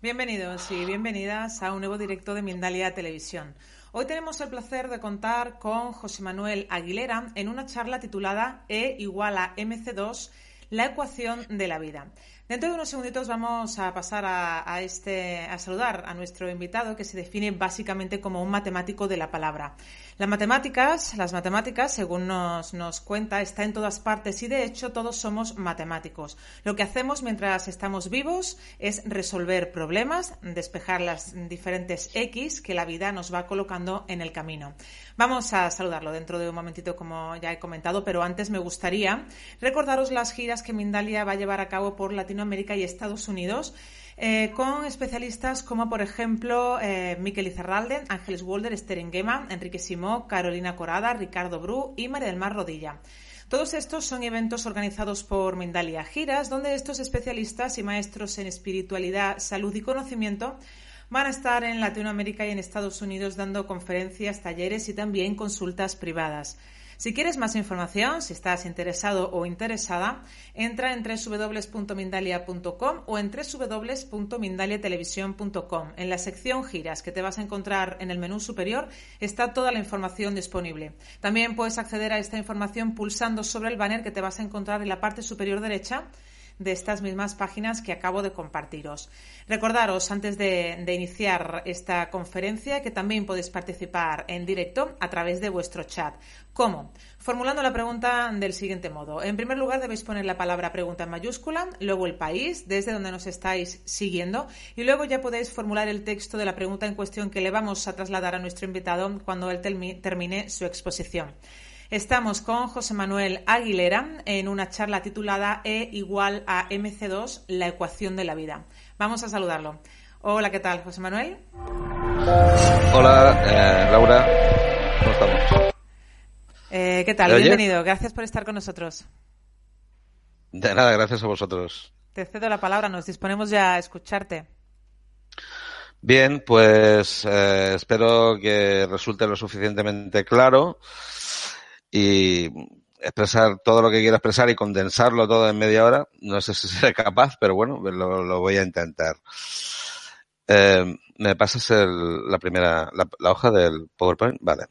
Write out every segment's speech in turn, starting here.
Bienvenidos y bienvenidas a un nuevo directo de Mindalia Televisión. Hoy tenemos el placer de contar con José Manuel Aguilera en una charla titulada E igual a MC2, la ecuación de la vida. Dentro de unos segunditos vamos a pasar a, este, a saludar a nuestro invitado que se define básicamente como un matemático de la palabra. Las matemáticas, las matemáticas, según nos, cuenta, está en todas partes y de hecho todos somos matemáticos. Lo que hacemos mientras estamos vivos es resolver problemas, despejar las diferentes X que la vida nos va colocando en el camino. Vamos a saludarlo dentro de un momentito, como ya he comentado, pero antes me gustaría recordaros las giras que Mindalia va a llevar a cabo por Latinoamérica y Estados Unidos. Eh, con especialistas como, por ejemplo, eh, Miquel Izarralde, Ángeles Walder, Esther Engema, Enrique Simó, Carolina Corada, Ricardo Bru y María del Mar Rodilla. Todos estos son eventos organizados por Mindalia Giras, donde estos especialistas y maestros en espiritualidad, salud y conocimiento van a estar en Latinoamérica y en Estados Unidos dando conferencias, talleres y también consultas privadas. Si quieres más información, si estás interesado o interesada, entra en www.mindalia.com o en www.mindaliatelevisión.com. En la sección giras que te vas a encontrar en el menú superior está toda la información disponible. También puedes acceder a esta información pulsando sobre el banner que te vas a encontrar en la parte superior derecha de estas mismas páginas que acabo de compartiros. Recordaros, antes de, iniciar esta conferencia, que también podéis participar en directo a través de vuestro chat. ¿Cómo? Formulando la pregunta del siguiente modo. En primer lugar, debéis poner la palabra pregunta en mayúscula, luego el país, desde donde nos estáis siguiendo, y luego ya podéis formular el texto de la pregunta en cuestión que le vamos a trasladar a nuestro invitado cuando él termine su exposición. Estamos con José Manuel Aguilera en una charla titulada E igual a MC2, la ecuación de la vida. Vamos a saludarlo. Hola, ¿qué tal, José Manuel? Hola, eh, Laura. ¿Cómo estamos? Eh, ¿Qué tal? Bienvenido. Gracias por estar con nosotros. De nada, gracias a vosotros. Te cedo la palabra. Nos disponemos ya a escucharte. Bien, pues eh, espero que resulte lo suficientemente claro y expresar todo lo que quiero expresar y condensarlo todo en media hora. No sé si seré capaz, pero bueno, lo, voy a intentar. Eh, ¿Me pasas la primera, la, hoja del PowerPoint? Vale.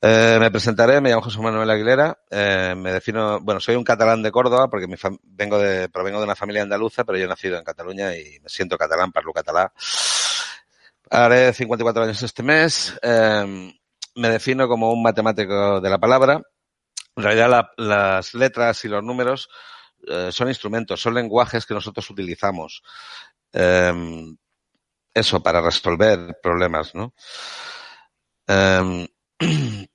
Eh, me presentaré, me llamo José Manuel Aguilera, eh, me defino, bueno, soy un catalán de Córdoba porque mi vengo de, provengo de una familia andaluza, pero yo he nacido en Cataluña y me siento catalán, parlo catalán. Haré 54 años este mes. Me defino como un matemático de la palabra. En realidad las letras y los números eh, son instrumentos, son lenguajes que nosotros utilizamos. Em, eso, para resolver problemas, ¿no? Em,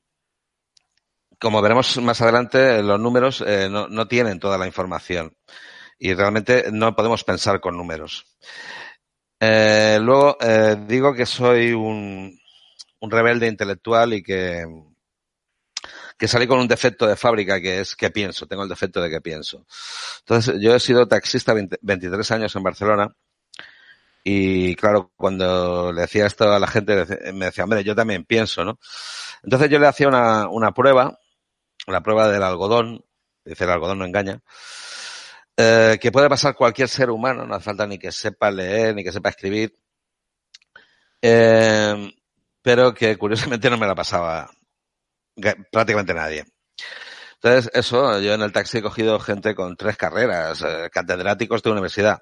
como veremos más adelante, los números eh, no, no, tienen toda la información y realmente no podemos pensar con números. Eh, luego digo que soy un, un rebelde intelectual y que, que salí con un defecto de fábrica que es que pienso, tengo el defecto de que pienso. Entonces, yo he sido taxista 23 años en Barcelona y claro, cuando le decía esto a la gente, me decía, hombre, yo también pienso, ¿no? Entonces yo le hacía una, una prueba, la prueba del algodón, dice el algodón no engaña, eh, que puede pasar cualquier ser humano, no hace falta ni que sepa leer, ni que sepa escribir. Eh, pero que curiosamente no me la pasaba prácticamente nadie. Entonces, eso, yo en el taxi he cogido gente con tres carreras, eh, catedráticos de universidad.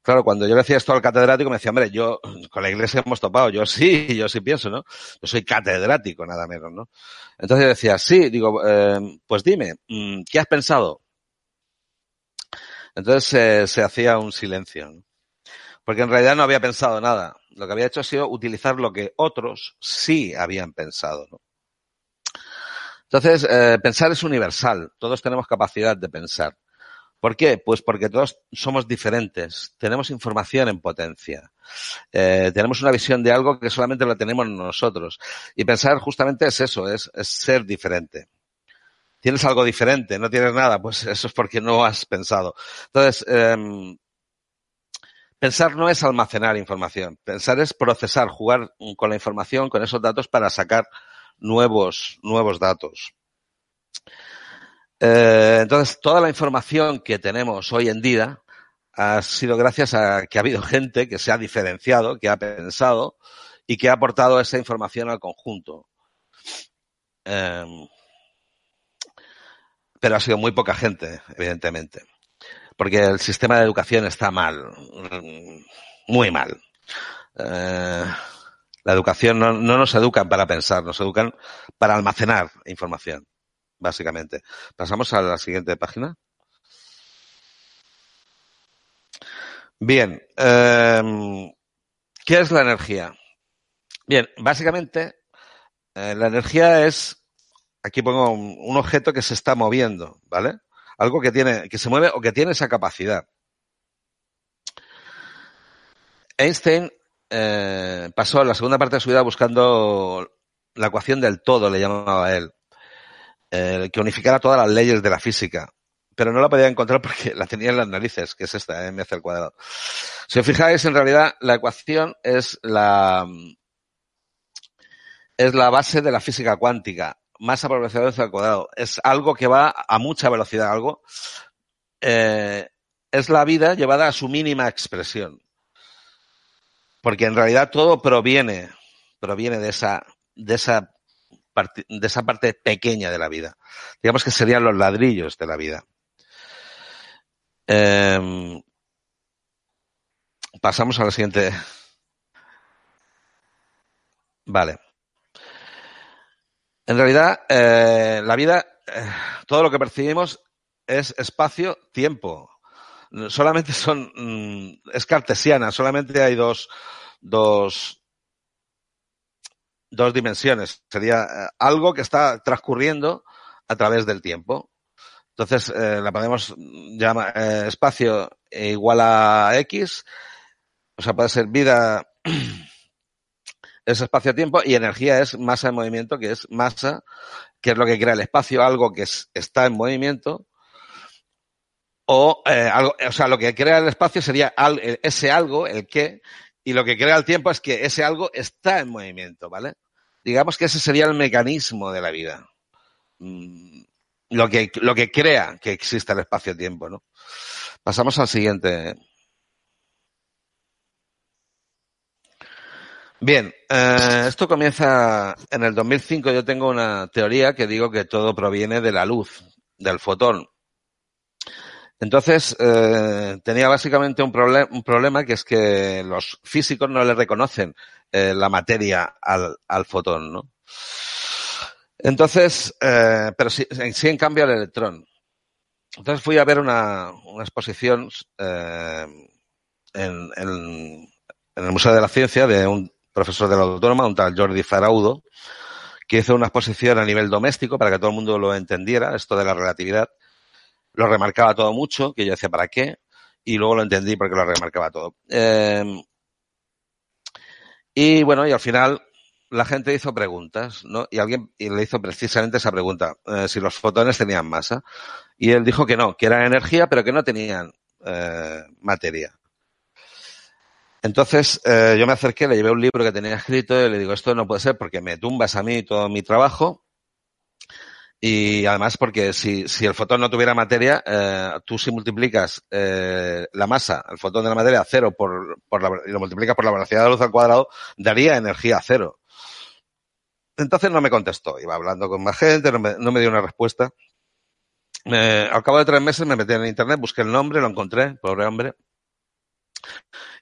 Claro, cuando yo le decía esto al catedrático me decía, hombre, yo con la iglesia hemos topado, yo sí, yo sí pienso, ¿no? Yo soy catedrático, nada menos, ¿no? Entonces yo decía, sí, digo, eh, pues dime, mm, ¿qué has pensado? Entonces eh, se hacía un silencio, ¿no? Porque en realidad no había pensado nada. Lo que había hecho ha sido utilizar lo que otros sí habían pensado. Entonces, eh, pensar es universal, todos tenemos capacidad de pensar. ¿Por qué? Pues porque todos somos diferentes, tenemos información en potencia, eh, tenemos una visión de algo que solamente la tenemos nosotros. Y pensar justamente es eso, es, ser diferente. Tienes algo diferente, no tienes nada, pues eso es porque no has pensado. Entonces, em, pensar no es almacenar información, pensar es procesar, jugar con la información, con esos datos para sacar nuevos, nuevos datos. Eh, entonces, toda la información que tenemos hoy en día ha sido gracias a que ha habido gente que se ha diferenciado, que ha pensado y que ha aportado esa información al conjunto. Em, pero ha sido muy poca gente, evidentemente, porque el sistema de educación está mal, muy mal. Eh, la educación no, no nos educan para pensar, nos educan para almacenar información básicamente. Pasamos a la siguiente página. Bien, eh, ¿qué es la energía? Bien, básicamente eh, la energía es, aquí pongo un, objeto que se está moviendo, ¿vale? Algo que tiene, que se mueve o que tiene esa capacidad. Einstein eh, pasó la segunda parte de su vida buscando la ecuación del todo, le llamaba él eh, que unificara todas las leyes de la física. Pero no la podía encontrar porque la tenía en las narices, que es esta, mc al cuadrado. Si os fijáis, en realidad la ecuación es la, es la base de la física cuántica. Masa por velocidad al cuadrado. Es algo que va a mucha velocidad, algo. Eh, es la vida llevada a su mínima expresión. Porque en realidad todo proviene, proviene de esa, de esa de esa parte pequeña de la vida. Digamos que serían los ladrillos de la vida. Eh, pasamos a la siguiente. Vale. En realidad, eh, la vida, eh, todo lo que percibimos es espacio-tiempo. Solamente son, mm, es cartesiana, solamente hay dos, dos, dos dimensiones. Sería eh, algo que está transcurriendo a través del tiempo. Entonces, la podemos llamar espacio igual a X. O sea, puede ser vida es espacio-tiempo y energía es masa en movimiento, que es masa, que es lo que crea el espacio, algo que es, está en movimiento. O, eh, algo, o sea, lo que crea el espacio sería ese algo, el que, y lo que crea el tiempo es que ese algo está en movimiento, ¿vale? Digamos que ese sería el mecanismo de la vida. Mm, lo que, lo que crea que existe el espacio-tiempo, ¿no? Pasamos al siguiente. Bien, eh, esto comienza en el 2005. Yo tengo una teoría que digo que todo proviene de la luz, del fotón. Entonces, eh, tenía básicamente un, un, problema que es que los físicos no le reconocen eh, la materia al, al, fotón, ¿no? Entonces, eh, pero sí, en cambio al electrón. Entonces fui a ver una, una exposición eh, en, en, en, el Museo de la Ciencia de un profesor de la Autónoma, un tal Jordi Faraudo, que hizo una exposición a nivel doméstico para que todo el mundo lo entendiera, esto de la relatividad lo remarcaba todo mucho, que yo decía, ¿para qué? Y luego lo entendí porque lo remarcaba todo. Eh, y bueno, y al final la gente hizo preguntas, ¿no? Y alguien y le hizo precisamente esa pregunta, eh, si los fotones tenían masa. Y él dijo que no, que eran energía, pero que no tenían eh, materia. Entonces eh, yo me acerqué, le llevé un libro que tenía escrito y le digo, esto no puede ser porque me tumbas a mí todo mi trabajo y además porque si, si el fotón no tuviera materia, eh, tú si multiplicas eh, la masa, el fotón de la materia, a cero por, por la, y lo multiplicas por la velocidad de la luz al cuadrado, daría energía a cero. Entonces no me contestó. Iba hablando con más gente, no me, no me dio una respuesta. Eh, al cabo de tres meses me metí en internet, busqué el nombre, lo encontré, pobre hombre.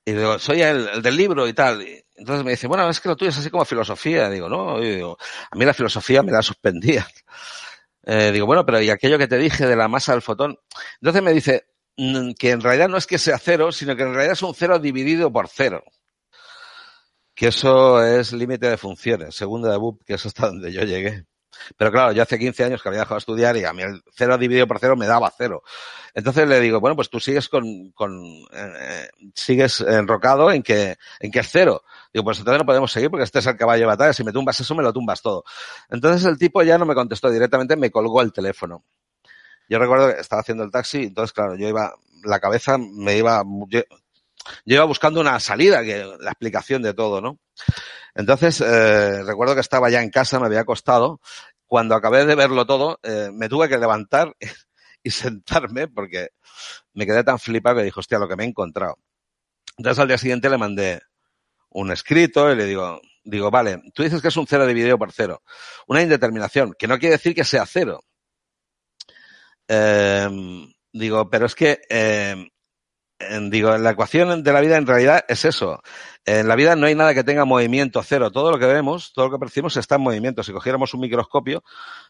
Y digo, soy el, del libro y tal. entonces me dice, bueno, es que lo tuyo es así como filosofía. digo, no, digo, a mí la filosofía me la suspendía. Eh, digo, bueno, pero y aquello que te dije de la masa del fotón. Entonces me dice mm, que en realidad no es que sea cero, sino que en realidad es un cero dividido por cero. Que eso es límite de funciones, segunda de BUP, que es hasta donde yo llegué. Pero claro, yo hace 15 años que había dejado de estudiar y a mí el cero dividido por cero me daba cero. Entonces le digo, bueno, pues tú sigues con, con eh, sigues enrocado en que, en que es cero. Digo, pues entonces no podemos seguir porque este es el caballo de batalla. Si me tumbas eso, me lo tumbas todo. Entonces el tipo ya no me contestó directamente, me colgó el teléfono. Yo recuerdo que estaba haciendo el taxi, entonces claro, yo iba, la cabeza me iba, yo, iba buscando una salida, que, la explicación de todo, ¿no? Entonces, eh, recuerdo que estaba ya en casa, me había acostado. Cuando acabé de verlo todo, eh, me tuve que levantar y sentarme porque me quedé tan flipado que dijo, hostia, lo que me he encontrado. Entonces al día siguiente le mandé un escrito y le digo, digo, vale, tú dices que es un cero dividido por cero. Una indeterminación, que no quiere decir que sea cero. Eh, digo, pero es que eh, digo, la ecuación de la vida en realidad es eso. En la vida no hay nada que tenga movimiento cero. Todo lo que vemos, todo lo que percibimos está en movimiento. Si cogiéramos un microscopio,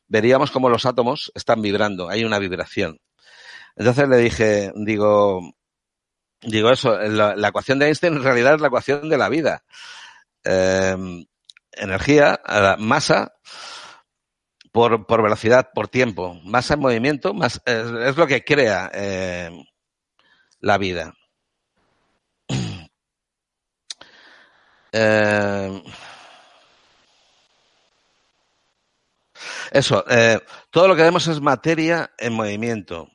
veríamos cómo los átomos están vibrando. Hay una vibración. Entonces le dije, digo, digo eso, la, ecuación de Einstein en realidad es la ecuación de la vida. Em, energía, masa, por, por velocidad, por tiempo. Masa en movimiento, más, es, lo que crea eh, la vida. Eh, eso, eh, todo lo que vemos es materia en movimiento.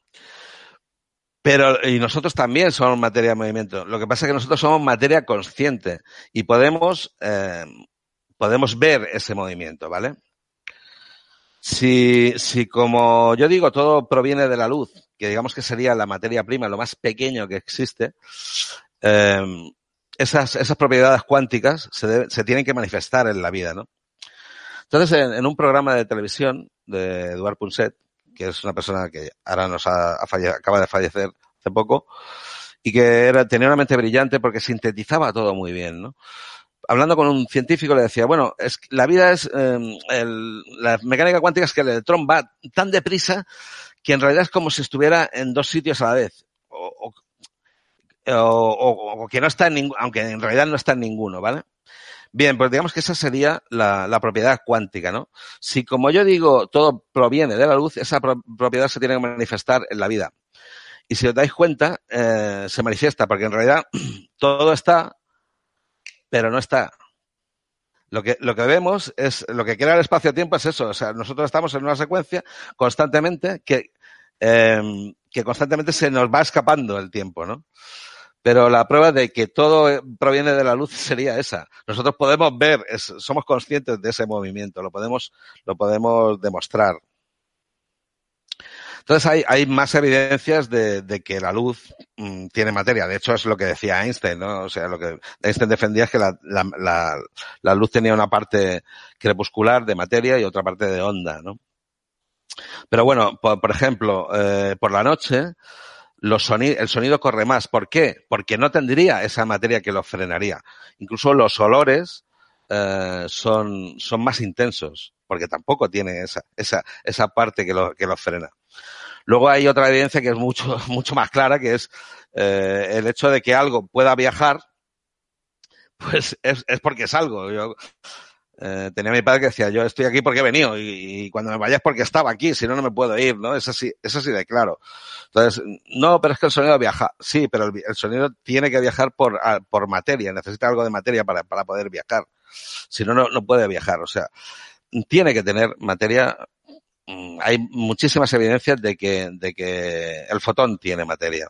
Pero, y nosotros también somos materia en movimiento. Lo que pasa es que nosotros somos materia consciente y podemos, eh, podemos ver ese movimiento, ¿vale? Si, si como yo digo, todo proviene de la luz, que digamos que sería la materia prima, lo más pequeño que existe, eh, esas, esas propiedades cuánticas se, se tienen que manifestar en la vida, ¿no? Entonces, en, en, un programa de televisión de Eduard Punset, que es una persona que ahora nos ha, acaba de fallecer hace poco, y que era, tenía una mente brillante porque sintetizaba todo muy bien, ¿no? Hablando con un científico le decía, bueno, es la vida es, eh, el, la mecánica cuántica es que el electrón va tan deprisa que en realidad es como si estuviera en dos sitios a la vez. O, o, o, o que no está en ninguno, aunque en realidad no está en ninguno, ¿vale? Bien, pues digamos que esa sería la, la, propiedad cuántica, ¿no? Si, como yo digo, todo proviene de la luz, esa pro propiedad se tiene que manifestar en la vida. Y si os dais cuenta, eh, se manifiesta, porque en realidad todo está, pero no está. Lo que, lo que vemos es, lo que crea el espacio-tiempo es eso. O sea, nosotros estamos en una secuencia constantemente que, eh, que constantemente se nos va escapando el tiempo, ¿no? Pero la prueba de que todo proviene de la luz sería esa. Nosotros podemos ver, somos conscientes de ese movimiento, lo podemos, lo podemos demostrar. Entonces hay, hay más evidencias de, de que la luz mmm, tiene materia. De hecho, es lo que decía Einstein, ¿no? O sea, lo que Einstein defendía es que la, la, la, la luz tenía una parte crepuscular de materia y otra parte de onda, ¿no? Pero bueno, por, ejemplo, eh, por la noche, los sonidos, el sonido corre más. ¿Por qué? Porque no tendría esa materia que lo frenaría. Incluso los olores eh, son, son más intensos, porque tampoco tiene esa, esa, esa parte que lo, que lo frena. Luego hay otra evidencia que es mucho, mucho más clara, que es eh, el hecho de que algo pueda viajar, pues es, es porque es algo. Eh, tenía mi padre que decía, yo estoy aquí porque he venido y, cuando me vayas porque estaba aquí, si no, no me puedo ir, ¿no? Es así, es así de claro. Entonces, no, pero es que el sonido viaja. Sí, pero el, sonido tiene que viajar por, a, por materia, necesita algo de materia para, para poder viajar. Si no, no, no puede viajar. O sea, tiene que tener materia Mm, hay muchísimas evidencias de que, de que el fotón tiene materia.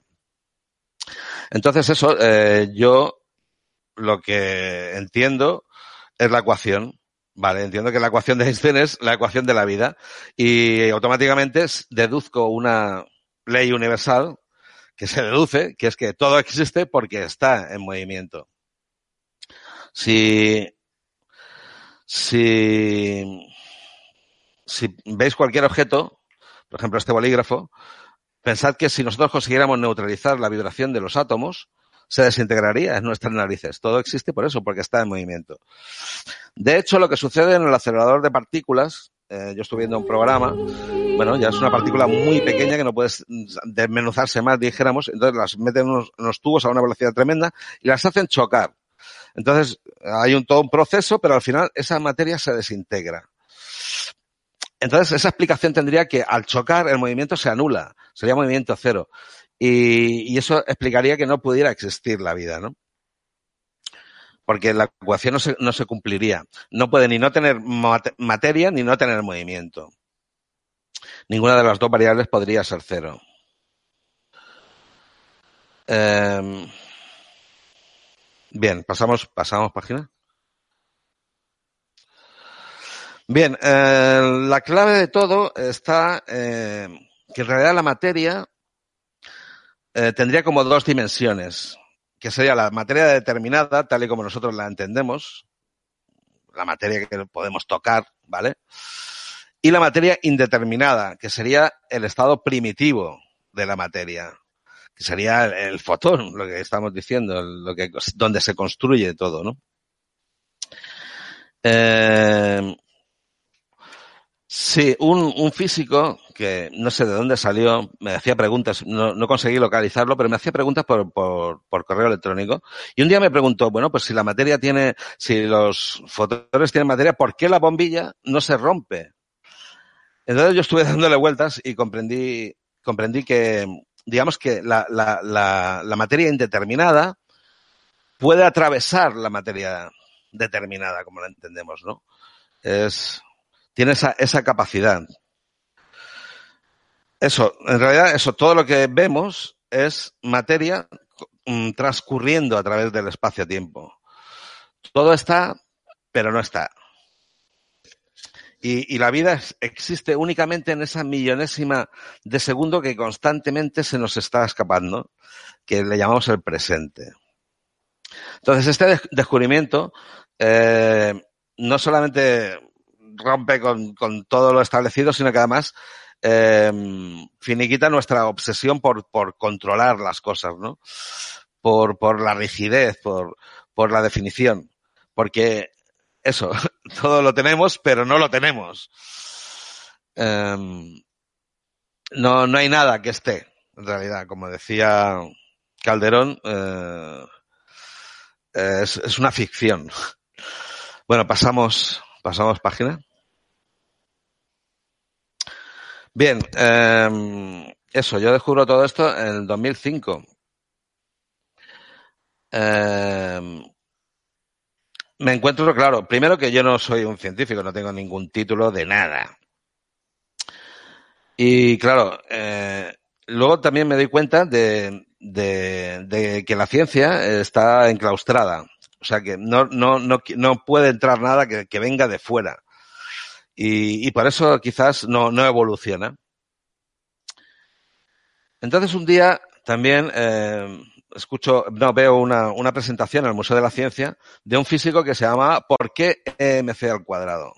Entonces eso, eh, yo lo que entiendo es la ecuación. Vale, entiendo que la ecuación de Einstein es la ecuación de la vida y automáticamente deduzco una ley universal que se deduce, que es que todo existe porque está en movimiento. Si, si, veis cualquier objeto, por ejemplo este bolígrafo, pensad que si nosotros consiguiéramos neutralizar la vibración de los átomos, se desintegraría en nuestras narices. Todo existe por eso, porque está en movimiento. De hecho, lo que sucede en el acelerador de partículas, eh, yo estoy viendo un programa, bueno, ya es una partícula muy pequeña que no puedes desmenuzarse más, dijéramos, entonces las meten en unos, tubos a una velocidad tremenda y las hacen chocar. Entonces, hay un, todo un proceso, pero al final esa materia se desintegra. Entonces, esa explicación tendría que al chocar el movimiento se anula, sería movimiento cero. Y, eso explicaría que no pudiera existir la vida, ¿no? Porque la ecuación no se, no se cumpliría. No puede ni no tener materia ni no tener movimiento. Ninguna de las dos variables podría ser cero. Em, bien, pasamos, pasamos página. Bien, eh, la clave de todo está eh, que en realidad la materia eh, tendría como dos dimensiones, que sería la materia determinada, tal y como nosotros la entendemos, la materia que podemos tocar, ¿vale? Y la materia indeterminada, que sería el estado primitivo de la materia, que sería el, fotón, lo que estamos diciendo, lo que, donde se construye todo, ¿no? Eh, Sí, un, un, físico que no sé de dónde salió, me hacía preguntas, no, no conseguí localizarlo, pero me hacía preguntas por, por, por, correo electrónico. Y un día me preguntó, bueno, pues si la materia tiene, si los fotones tienen materia, ¿por qué la bombilla no se rompe? Entonces yo estuve dándole vueltas y comprendí, comprendí que, digamos que la, la, la, la materia indeterminada puede atravesar la materia determinada, como la entendemos, ¿no? Es, tiene esa, esa capacidad. Eso, en realidad, eso, todo lo que vemos es materia mm, transcurriendo a través del espacio-tiempo. Todo está, pero no está. Y, la vida existe únicamente en esa millonésima de segundo que constantemente se nos está escapando, que le llamamos el presente. Entonces, este descubrimiento eh, no solamente rompe con, con todo lo establecido, sino que además eh, finiquita nuestra obsesión por, por controlar las cosas, ¿no? Por, por la rigidez, por, por la definición. Porque eso, todo lo tenemos, pero no lo tenemos. Eh, no, no hay nada que esté, en realidad, como decía Calderón, eh, es, es una ficción. Bueno, pasamos Pasamos página. Bien, eh, eso, yo descubro todo esto en el 2005. Eh, me encuentro, claro, primero que yo no soy un científico, no tengo ningún título de nada. Y claro, eh, luego también me doy cuenta de, que la ciencia está enclaustrada. O sea que no, no, no, no puede entrar nada que, venga de fuera. Y, y, por eso quizás no, no evoluciona. Entonces un día también eh, escucho, no, veo una, una presentación en el Museo de la Ciencia de un físico que se llama ¿Por qué MC al cuadrado?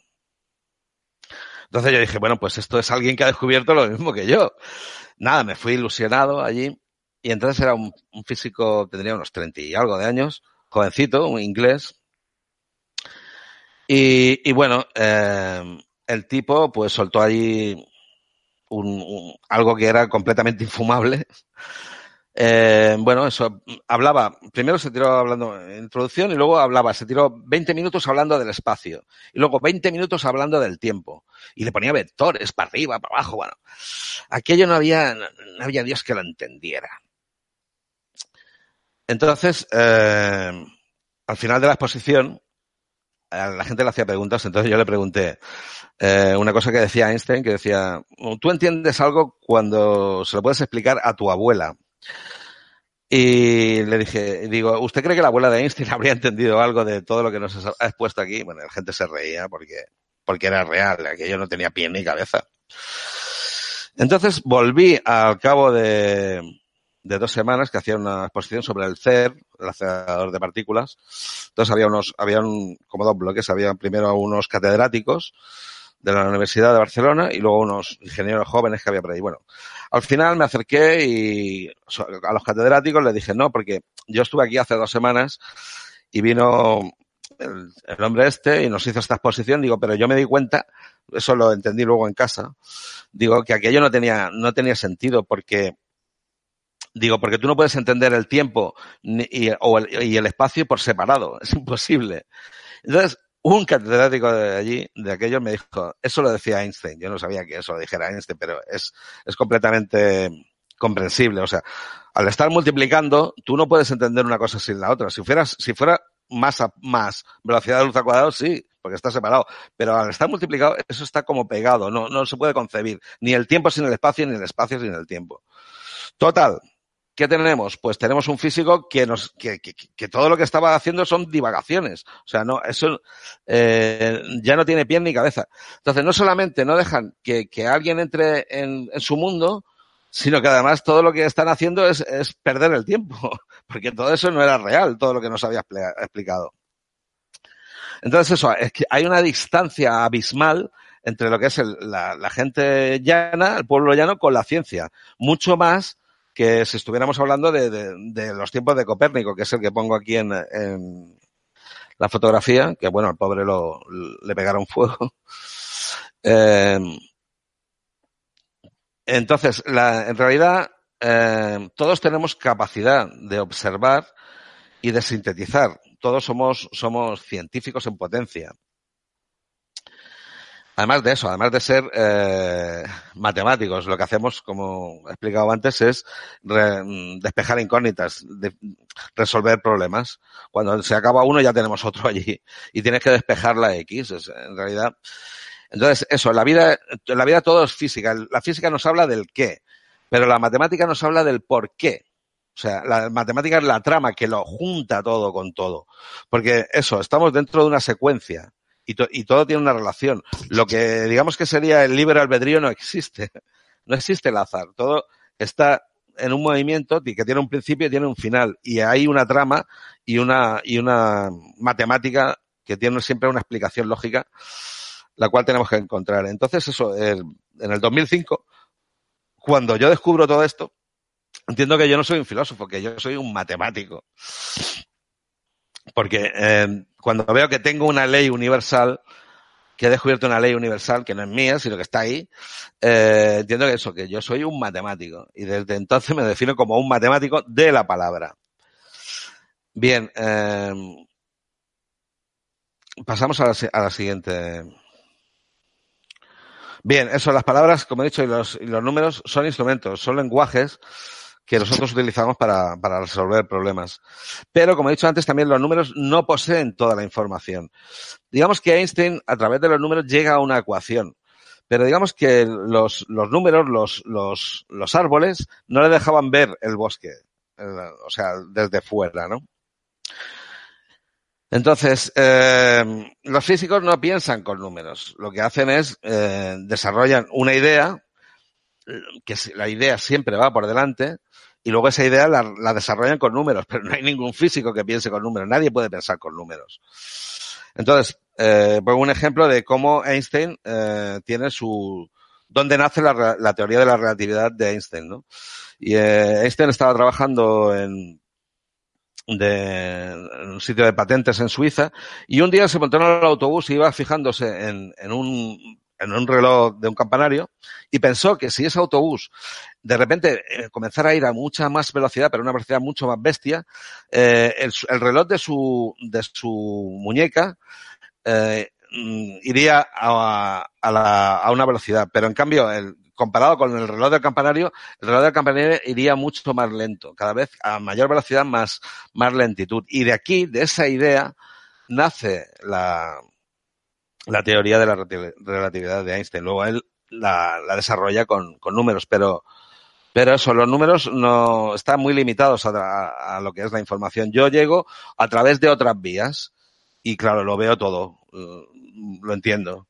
Entonces yo dije, bueno, pues esto es alguien que ha descubierto lo mismo que yo. Nada, me fui ilusionado allí y entonces era un, un físico, tendría unos treinta y algo de años, jovencito, un inglés. Y, y bueno, eh, el tipo pues soltó allí un, un, algo que era completamente infumable. Eh, bueno, eso, hablaba, primero se tiró hablando en introducción y luego hablaba, se tiró 20 minutos hablando del espacio y luego 20 minutos hablando del tiempo y le ponía vectores para arriba, para abajo, bueno, aquello no había, no había Dios que lo entendiera. Entonces, eh, al final de la exposición, la gente le hacía preguntas, entonces yo le pregunté eh, una cosa que decía Einstein, que decía, tú entiendes algo cuando se lo puedes explicar a tu abuela. Y le dije, digo, ¿usted cree que la abuela de Einstein habría entendido algo de todo lo que nos ha expuesto aquí? Bueno, la gente se reía porque, porque era real, aquello no tenía pie ni cabeza. Entonces volví al cabo de, de dos semanas que hacía una exposición sobre el CER, el acelerador de partículas. Entonces había unos, había un, como dos bloques, había primero unos catedráticos de la Universidad de Barcelona y luego unos ingenieros jóvenes que había por ahí. Bueno, Al final me acerqué y a los catedráticos les dije, no, porque yo estuve aquí hace dos semanas y vino el, el, hombre este y nos hizo esta exposición, digo, pero yo me di cuenta, eso lo entendí luego en casa, digo que aquello no tenía, no tenía sentido porque Digo, porque tú no puedes entender el tiempo y, o el, y el espacio por separado. Es imposible. Entonces, un catedrático de allí, de aquellos, me dijo, eso lo decía Einstein. Yo no sabía que eso lo dijera Einstein, pero es, es completamente comprensible. O sea, al estar multiplicando, tú no puedes entender una cosa sin la otra. Si fueras, si fuera más a, más velocidad de luz al cuadrado, sí, porque está separado. Pero al estar multiplicado, eso está como pegado. No, no se puede concebir. Ni el tiempo sin el espacio, ni el espacio sin el tiempo. Total, ¿Qué tenemos? Pues tenemos un físico que nos, que, que, que, todo lo que estaba haciendo son divagaciones. O sea, no, eso eh, ya no tiene pie ni cabeza. Entonces, no solamente no dejan que, que alguien entre en, en, su mundo, sino que además todo lo que están haciendo es, es, perder el tiempo, porque todo eso no era real, todo lo que nos había explicado. Entonces, eso, es que hay una distancia abismal entre lo que es el, la, la gente llana, el pueblo llano, con la ciencia. Mucho más que si estuviéramos hablando de, de, los tiempos de Copérnico, que es el que pongo aquí en, en la fotografía, que bueno, al pobre lo, le pegaron fuego. Eh, entonces, la, en realidad, eh, todos tenemos capacidad de observar y de sintetizar. Todos somos, somos científicos en potencia. Además de eso, además de ser eh, matemáticos, lo que hacemos, como he explicado antes, es re, despejar incógnitas, resolver problemas. Cuando se acaba uno ya tenemos otro allí y tienes que despejar la X. Es, en realidad, entonces eso, la vida, la vida todo es física. La física nos habla del qué, pero la matemática nos habla del por qué. O sea, la matemática es la trama que lo junta todo con todo. Porque eso, estamos dentro de una secuencia y, to y, todo tiene una relación. Lo que digamos que sería el libre albedrío no existe. No existe el azar. Todo está en un movimiento que tiene un principio y tiene un final. Y hay una trama y una, y una matemática que tiene siempre una explicación lógica, la cual tenemos que encontrar. Entonces, eso, en el 2005, cuando yo descubro todo esto, entiendo que yo no soy un filósofo, que yo soy un matemático. Porque eh, cuando veo que tengo una ley universal, que he descubierto una ley universal que no es mía, sino que está ahí, eh, entiendo que eso, que yo soy un matemático. Y desde entonces me defino como un matemático de la palabra. Bien, eh, pasamos a la, a la, siguiente. Bien, eso, las palabras, como he dicho, y los, y los números son instrumentos, son lenguajes que nosotros utilizamos para, para, resolver problemas. Pero, como he dicho antes, también los números no poseen toda la información. Digamos que Einstein, a través de los números, llega a una ecuación. Pero digamos que los, los números, los, los, los árboles, no le dejaban ver el bosque. O sea, desde fuera, ¿no? Entonces, eh, los físicos no piensan con números. Lo que hacen es eh, desarrollan una idea, que la idea siempre va por delante, y luego esa idea la, la, desarrollan con números, pero no hay ningún físico que piense con números, nadie puede pensar con números. Entonces, eh, pongo un ejemplo de cómo Einstein eh, tiene su... dónde nace la, la, teoría de la relatividad de Einstein, ¿no? Y eh, Einstein estaba trabajando en, de, en un sitio de patentes en Suiza y un día se montó en el autobús y iba fijándose en, en un en un reloj de un campanario y pensó que si ese autobús de repente eh, comenzara a ir a mucha más velocidad, pero una velocidad mucho más bestia, eh, el, el, reloj de su, de su muñeca eh, iría a, a, la, a, una velocidad, pero en cambio, el, comparado con el reloj del campanario, el reloj del campanario iría mucho más lento, cada vez a mayor velocidad, más, más lentitud. Y de aquí, de esa idea, nace la, la teoría de la relatividad de Einstein. Luego él la, la desarrolla con, con, números, pero, pero eso, los números no están muy limitados a, a, lo que es la información. Yo llego a través de otras vías y claro, lo veo todo, lo entiendo.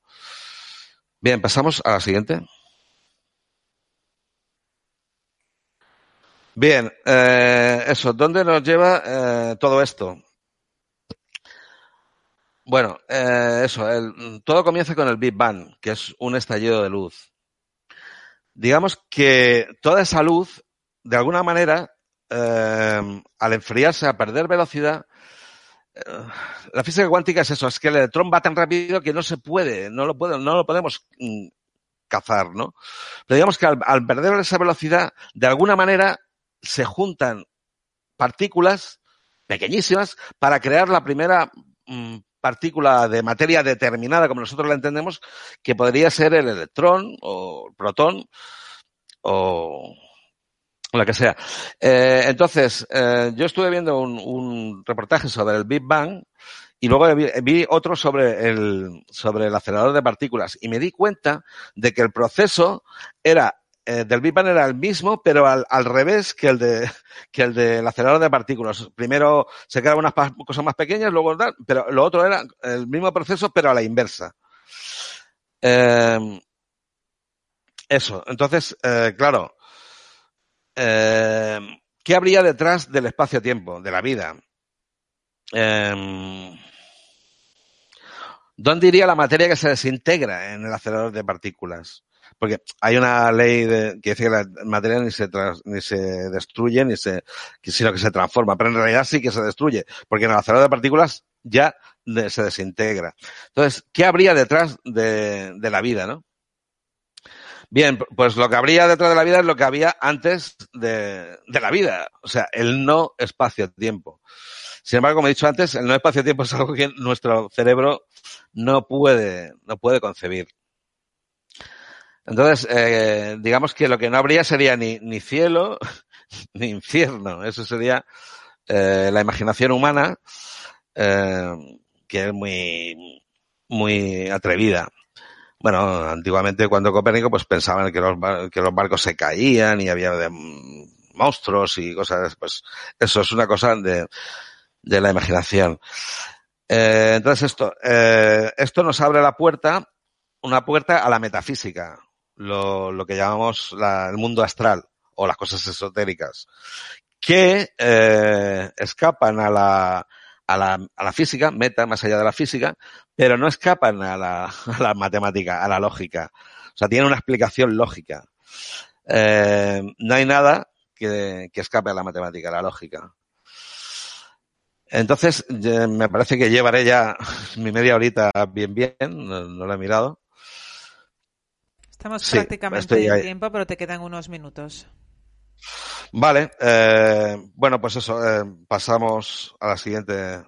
Bien, pasamos a la siguiente. Bien, eh, eso, ¿dónde nos lleva eh, todo esto? Bueno, eh, eso, el, todo comienza con el Big Bang, que es un estallido de luz. digamos que toda esa luz, de alguna manera, eh, al enfriarse, a perder velocidad, eh, la física cuántica es eso, es que el electrón va tan rápido que no se puede, no lo, no lo podemos mm, cazar, ¿no? Pero digamos que al, perder esa velocidad, de alguna manera se juntan partículas pequeñísimas para crear la primera mm, partícula de materia determinada, como nosotros la entendemos, que podría ser el electrón o el protón o la que sea. Eh, entonces, eh, yo estuve viendo un, un, reportaje sobre el Big Bang y luego vi, otro sobre el, sobre el acelerador de partículas y me di cuenta de que el proceso era eh, del Big Bang era el mismo, pero al, al, revés que el de que el del acelerador de partículas. Primero se quedaban unas cosas más pequeñas, luego pero lo otro era el mismo proceso, pero a la inversa. Eh, eso. Entonces, eh, claro, ¿qué habría detrás del espacio-tiempo, de la vida? Eh, ¿Dónde iría la materia que se desintegra en el acelerador de partículas? Porque hay una ley de, que dice que la materia ni se, ni se destruye, ni se, sino que se transforma. Pero en realidad sí que se destruye, porque en el acelerador de partículas ya se desintegra. Entonces, ¿qué habría detrás de, de la vida, no? Bien, pues lo que habría detrás de la vida es lo que había antes de, de la vida, o sea, el no espacio-tiempo. Sin embargo, como he dicho antes, el no espacio-tiempo es algo que nuestro cerebro no puede, no puede concebir. Entonces, eh, digamos que lo que no habría sería ni, ni cielo ni infierno. Eso sería eh, la imaginación humana, eh, que es muy, muy atrevida. Bueno, antiguamente cuando Copérnico pues pensaban que los, que los barcos se caían y había de, monstruos y cosas, pues eso es una cosa de, de la imaginación. Eh, entonces esto, eh, esto nos abre la puerta, una puerta a la metafísica, lo, lo que llamamos la, el mundo astral o las cosas esotéricas, que eh, escapan a la, a la, a la física, meta más allá de la física, pero no escapan a la, a la matemática, a la lógica. O sea, tienen una explicación lógica. Eh, no hay nada que, que escape a la matemática, a la lógica. Entonces, me parece que llevaré ya mi media horita bien, bien, no, no lo he mirado. Estamos sí, prácticamente en tiempo, pero te quedan unos minutos. Vale, eh, bueno, pues eso, eh, pasamos a la siguiente.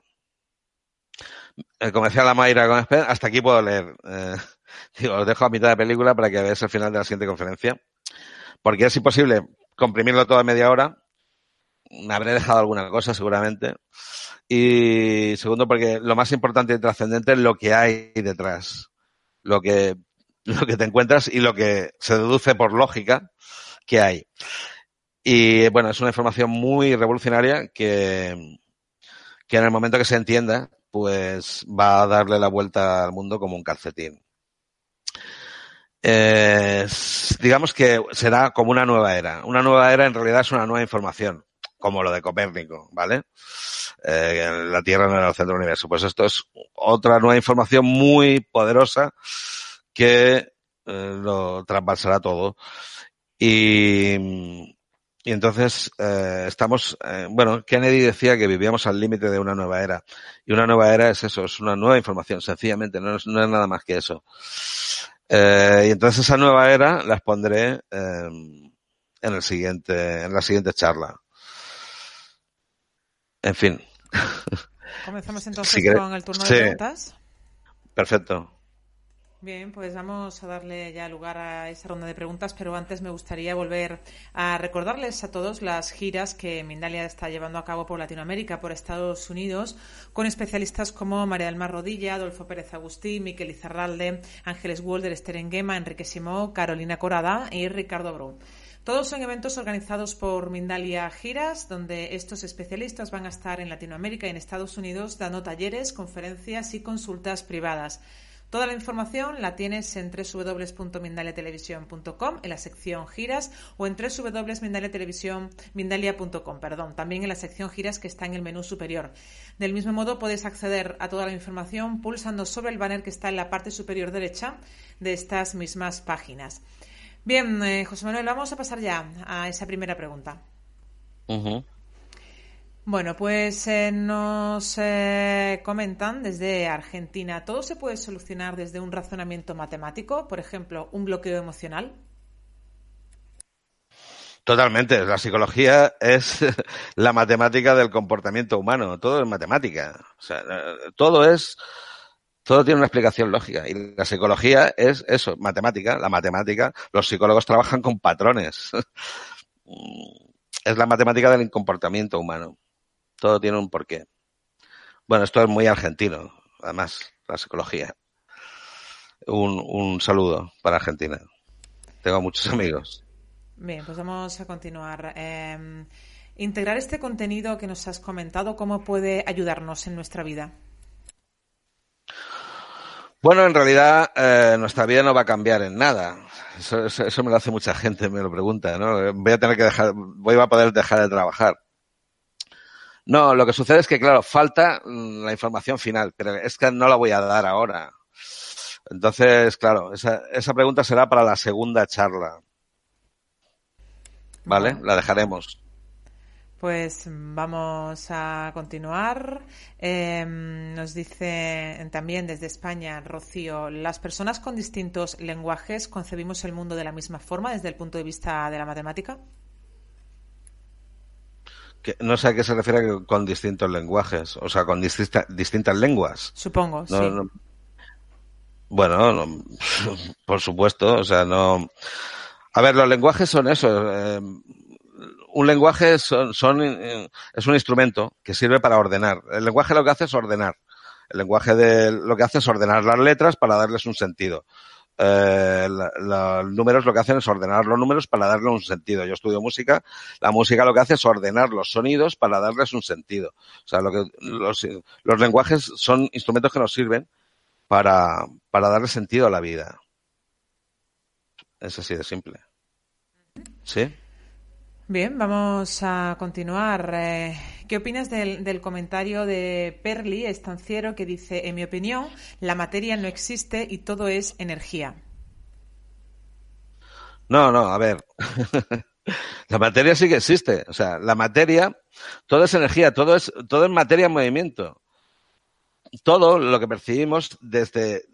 Como decía la Mayra con hasta aquí puedo leer. Eh, digo, os dejo a mitad de película para que veáis el final de la siguiente conferencia. Porque es imposible comprimirlo toda media hora. Me habré dejado alguna cosa seguramente. Y segundo, porque lo más importante y trascendente es lo que hay detrás. Lo que, lo que te encuentras y lo que se deduce por lógica que hay. Y bueno, es una información muy revolucionaria que, que en el momento que se entienda, pues va a darle la vuelta al mundo como un calcetín. Digamos que será como una nueva era. Una nueva era en realidad es una nueva información, como lo de Copérnico, ¿vale? Eh, la Tierra no era el centro del universo. Pues esto es otra nueva información muy poderosa que eh, lo trasvasará todo. Y, y entonces eh, estamos, eh, bueno, Kennedy decía que vivíamos al límite de una nueva era. Y una nueva era es eso, es una nueva información, sencillamente, no es, no es nada más que eso. Eh, y entonces esa nueva era la expondré eh, en el siguiente, en la siguiente charla. En fin. Comenzamos entonces si con el turno de sí. preguntas. Perfecto. Bien, pues vamos a darle ya lugar a esa ronda de preguntas, pero antes me gustaría volver a recordarles a todos las giras que Mindalia está llevando a cabo por Latinoamérica, por Estados Unidos, con especialistas como María del Mar Rodilla, Adolfo Pérez Agustí, Miquel Izarralde, Ángeles Walder, Esther Enguema, Enrique Simó, Carolina Corada y Ricardo Bro. Todos son eventos organizados por Mindalia Giras, donde estos especialistas van a estar en Latinoamérica y en Estados Unidos dando talleres, conferencias y consultas privadas. Toda la información la tienes en www.mindaliatelevisión.com en la sección giras o en www.mindaliatelevisión.com, perdón, también en la sección giras que está en el menú superior. Del mismo modo puedes acceder a toda la información pulsando sobre el banner que está en la parte superior derecha de estas mismas páginas. Bien, eh, José Manuel, vamos a pasar ya a esa primera pregunta. Bueno, pues eh, nos eh, comentan desde Argentina, ¿todo se puede solucionar desde un razonamiento matemático? Por ejemplo, un bloqueo emocional. Totalmente. La psicología es la matemática del comportamiento humano. Todo es matemática. O sea, todo es, todo tiene una explicación lógica. Y la psicología es eso, matemática. La matemática, los psicólogos trabajan con patrones. es la matemática del comportamiento humano. Todo tiene un porqué. Bueno, esto es muy argentino, además, la psicología. Un, un saludo para Argentina. Tengo muchos amigos. Bien, pues vamos a continuar. Em, integrar este contenido que nos has comentado, ¿cómo puede ayudarnos en nuestra vida? Bueno, en realidad eh, nuestra vida no va a cambiar en nada. Eso, eso, me lo hace mucha gente, me lo pregunta, ¿no? Voy a tener que dejar, voy a poder dejar de trabajar. No, lo que sucede es que, claro, falta mm, la información final, pero es que no la voy a dar ahora. Entonces, claro, esa, esa pregunta será para la segunda charla. ¿Vale? La dejaremos. Pues vamos a continuar. Em, nos dice también desde España, Rocío, ¿las personas con distintos lenguajes concebimos el mundo de la misma forma desde el punto de vista de la matemática? No sé a qué se refiere con distintos lenguajes, o sea, con distintas lenguas. Supongo, sí. bueno, por supuesto, o sea, no a ver, los lenguajes son eso. Eh, un lenguaje son, eh, es un instrumento que sirve para ordenar. El lenguaje lo que hace es ordenar. El lenguaje de, lo que hace es ordenar las letras para darles un sentido. Eh, los números lo que hacen es ordenar los números para darle un sentido. Yo estudio música, la música lo que hace es ordenar los sonidos para darles un sentido. O sea, lo que, los, lenguajes son instrumentos que nos sirven para, para darle sentido a la vida. Es así de simple. ¿Sí? Bien, vamos a continuar. Eh, ¿Qué opinas del, comentario de Perli, estanciero, que dice, en mi opinión, la materia no existe y todo es energía? No, no, a ver. la materia sí que existe. O sea, la materia, todo es energía, todo es, todo es materia en movimiento. Todo lo que percibimos desde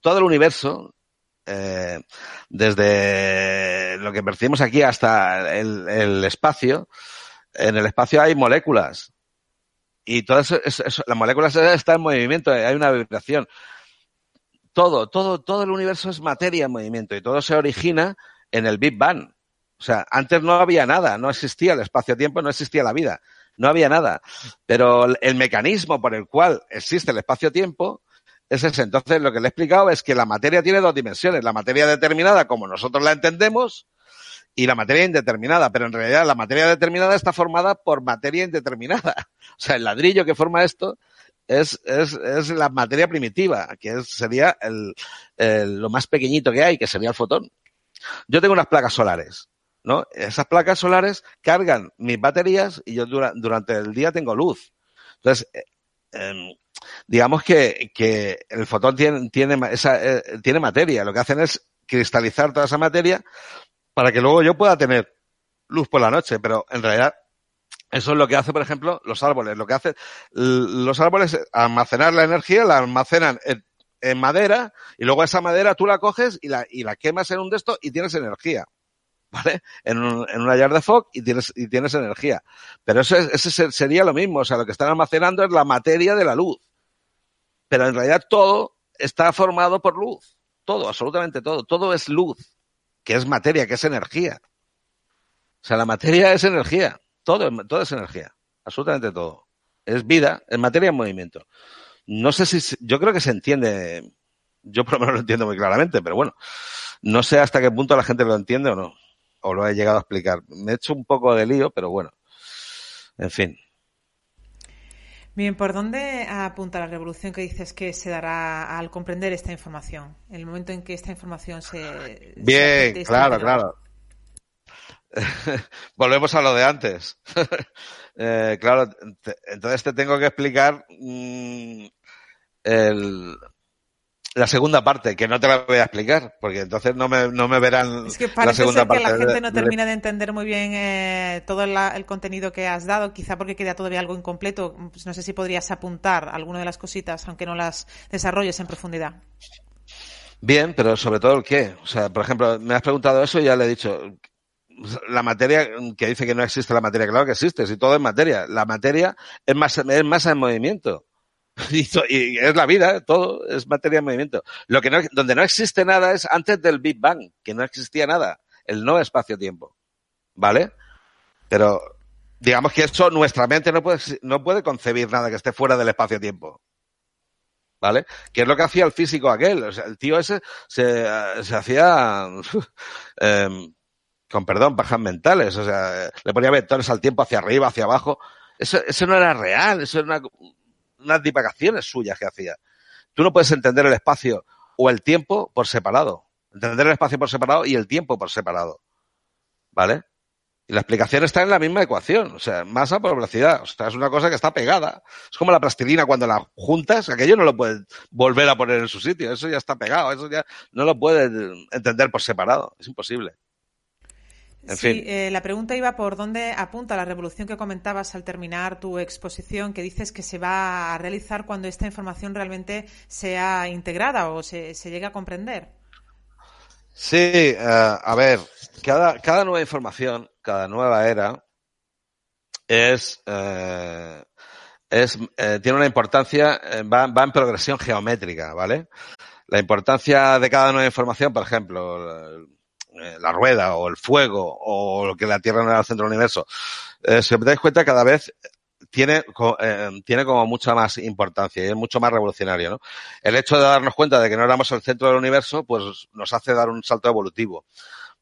todo el universo eh, desde lo que percibimos aquí hasta el, espacio, en el espacio hay moléculas. Y todas las moléculas están en movimiento, hay una vibración. Todo, todo, todo el universo es materia en movimiento y todo se origina en el Big Bang. O sea, antes no había nada, no existía el espacio-tiempo, no existía la vida, no había nada. Pero el mecanismo por el cual existe el espacio-tiempo es ese. Entonces, lo que le he explicado es que la materia tiene dos dimensiones. La materia determinada, como nosotros la entendemos, y la materia indeterminada. Pero en realidad la materia determinada está formada por materia indeterminada. O sea, el ladrillo que forma esto es, es, es la materia primitiva, que sería el, lo más pequeñito que hay, que sería el fotón. Yo tengo unas placas solares. ¿no? Esas placas solares cargan mis baterías y yo durante el día tengo luz. Entonces, eh, em, digamos que, que el fotón tiene, tiene, esa, eh, tiene materia. Lo que hacen es cristalizar toda esa materia para que luego yo pueda tener luz por la noche. Pero en realidad, eso es lo que hace, por ejemplo, los árboles. Lo que hacen los árboles, almacenar la energía, la almacenan en, madera y luego esa madera tú la coges y la, y la quemas en un de y tienes energía. ¿vale? En, un, en una de fog y tienes, y tienes energía. Pero eso ese sería lo mismo, o sea, lo que están almacenando es la materia de la luz. Pero en realidad todo está formado por luz. Todo, absolutamente todo. Todo es luz, que es materia, que es energía. O sea, la materia es energía. Todo, todo es energía. Absolutamente todo. Es vida, es materia en movimiento. No sé si, yo creo que se entiende, yo por lo menos lo entiendo muy claramente, pero bueno, no sé hasta qué punto la gente lo entiende o no o lo he llegado a explicar. Me he hecho un poco de lío, pero bueno. En fin. Bien, ¿por dónde apunta la revolución que dices que se dará al comprender esta información? En el momento en que esta información se. Bien, claro, claro. Volvemos a lo de antes. eh, claro, entonces te tengo que explicar mmm, el, la segunda parte, que no te la voy a explicar, porque entonces no me, no me verán es que parece la segunda ser que la gente no termina de entender muy bien eh, todo el, contenido que has dado, quizá porque queda todavía algo incompleto. Pues no sé si podrías apuntar alguna de las cositas, aunque no las desarrolles en profundidad. Bien, pero sobre todo el qué. O sea, por ejemplo, me has preguntado eso y ya le he dicho, la materia que dice que no existe la materia, claro que existe, si todo es materia. La materia es masa, es masa en movimiento. Y, es la vida, todo es materia en movimiento. Lo que no, donde no existe nada es antes del Big Bang, que no existía nada, el no espacio-tiempo. ¿Vale? Pero digamos que eso nuestra mente no puede, no puede concebir nada que esté fuera del espacio-tiempo. ¿Vale? Que es lo que hacía el físico aquel. O sea, el tío ese se, se hacía, eh, con perdón, bajas mentales. O sea, le ponía vectores al tiempo hacia arriba, hacia abajo. Eso, eso no era real, eso era una, unas divagaciones suyas que hacía. Tú no puedes entender el espacio o el tiempo por separado. Entender el espacio por separado y el tiempo por separado. ¿Vale? Y la explicación está en la misma ecuación, o sea, masa por velocidad. O sea, es una cosa que está pegada. Es como la plastilina cuando la juntas, aquello no lo puedes volver a poner en su sitio. Eso ya está pegado, eso ya no lo puedes entender por separado. Es imposible sí, eh, la pregunta iba por dónde apunta la revolución que comentabas al terminar tu exposición, que dices que se va a realizar cuando esta información realmente sea integrada o se, llegue a comprender. Sí, eh, a ver, cada, cada nueva información, cada nueva era es, eh, es tiene una importancia, va, va en progresión geométrica, ¿vale? La importancia de cada nueva información, por ejemplo, eh, la rueda o el fuego o lo que la Tierra no era el centro del universo, eh, si os dais cuenta cada vez tiene, eh, tiene como mucha más importancia y es mucho más revolucionario, ¿no? El hecho de darnos cuenta de que no éramos el centro del universo, pues nos hace dar un salto evolutivo.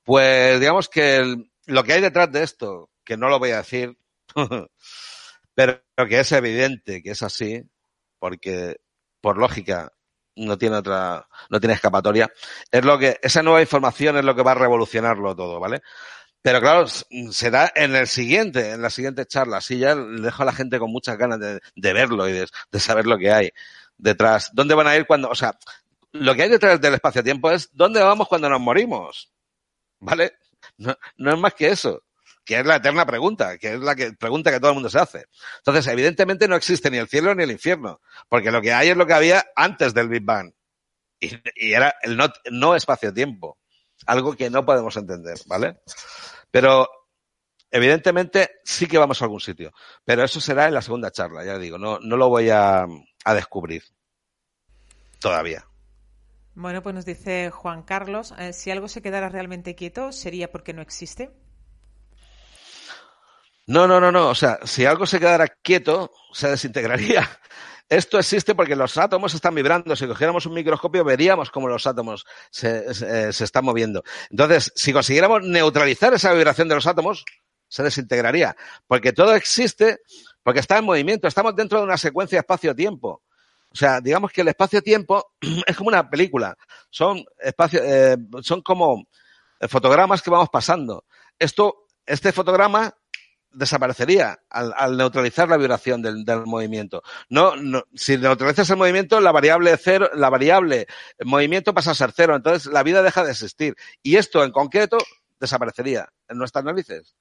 Pues digamos que lo que hay detrás de esto, que no lo voy a decir, pero que es evidente que es así, porque por lógica no tiene otra, no tiene escapatoria. Es lo que, esa nueva información es lo que va a revolucionarlo todo, ¿vale? Pero claro, será en el siguiente, en la siguiente charla. Así ya dejo a la gente con muchas ganas de, de verlo y de, de, saber lo que hay detrás. ¿Dónde van a ir cuando, o sea, lo que hay detrás del espacio-tiempo es dónde vamos cuando nos morimos. ¿Vale? No, no es más que eso que es la eterna pregunta, que es la que, pregunta que todo el mundo se hace. Entonces, evidentemente no existe ni el cielo ni el infierno, porque lo que hay es lo que había antes del Big Bang. Y, era el no, espacio-tiempo. Algo que no podemos entender, ¿vale? Pero, evidentemente, sí que vamos a algún sitio. Pero eso será en la segunda charla, ya digo, no, no lo voy a, a descubrir. Todavía. Bueno, pues nos dice Juan Carlos, eh, si algo se quedara realmente quieto, ¿sería porque no existe? No, no, no, no. O sea, si algo se quedara quieto, se desintegraría. Esto existe porque los átomos están vibrando. Si cogiéramos un microscopio, veríamos cómo los átomos se, se, se, están moviendo. Entonces, si consiguiéramos neutralizar esa vibración de los átomos, se desintegraría. Porque todo existe porque está en movimiento. Estamos dentro de una secuencia espacio-tiempo. O sea, digamos que el espacio-tiempo es como una película. Son espacio, eh, son como fotogramas que vamos pasando. Esto, este fotograma desaparecería al, al, neutralizar la vibración del, del movimiento. No, no, si neutralizas el movimiento, la variable cero, la variable movimiento pasa a ser cero, entonces la vida deja de existir. Y esto en concreto desaparecería en nuestras narices.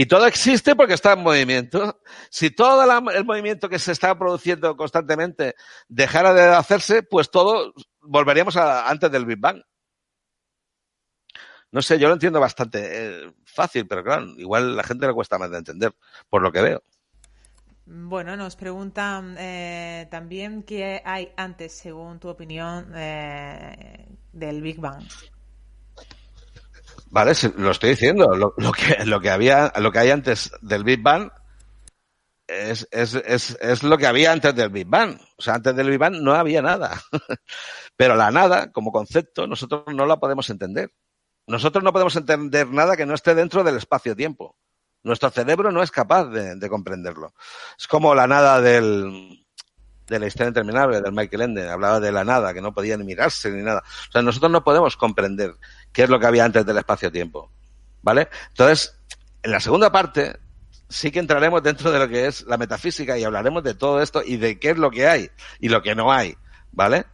Y todo existe porque está en movimiento. Si todo el movimiento que se está produciendo constantemente dejara de hacerse, pues todo volveríamos a antes del Big Bang. No sé, yo lo entiendo bastante eh, fácil, pero claro, igual la gente le cuesta más de entender, por lo que veo. Bueno, nos preguntan eh, también qué hay antes, según tu opinión, eh, del Big Bang. Vale, lo estoy diciendo. Lo, lo, que, lo que había, lo que hay antes del Big Bang es, es, es, es lo que había antes del Big Bang. O sea, antes del Big Bang no había nada. Pero la nada, como concepto, nosotros no la podemos entender. Nosotros no podemos entender nada que no esté dentro del espacio-tiempo. Nuestro cerebro no es capaz de, de, comprenderlo. Es como la nada del, de la historia interminable del Michael Ende. Hablaba de la nada, que no podía ni mirarse ni nada. O sea, nosotros no podemos comprender qué es lo que había antes del espacio-tiempo. ¿Vale? Entonces, en la segunda parte, sí que entraremos dentro de lo que es la metafísica y hablaremos de todo esto y de qué es lo que hay y lo que no hay. ¿Vale?